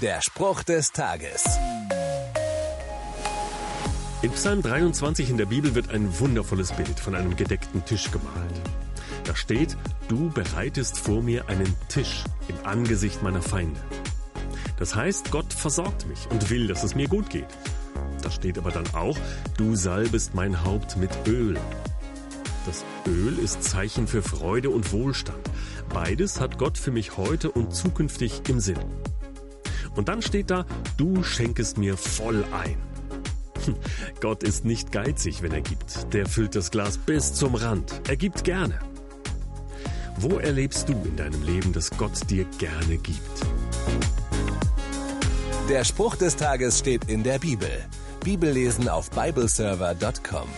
Der Spruch des Tages. In Psalm 23 in der Bibel wird ein wundervolles Bild von einem gedeckten Tisch gemalt. Da steht, du bereitest vor mir einen Tisch im Angesicht meiner Feinde. Das heißt, Gott versorgt mich und will, dass es mir gut geht. Da steht aber dann auch, du salbest mein Haupt mit Öl. Das Öl ist Zeichen für Freude und Wohlstand. Beides hat Gott für mich heute und zukünftig im Sinn. Und dann steht da, du schenkest mir voll ein. Gott ist nicht geizig, wenn er gibt. Der füllt das Glas bis zum Rand. Er gibt gerne. Wo erlebst du in deinem Leben, dass Gott dir gerne gibt? Der Spruch des Tages steht in der Bibel. Bibellesen auf bibleserver.com.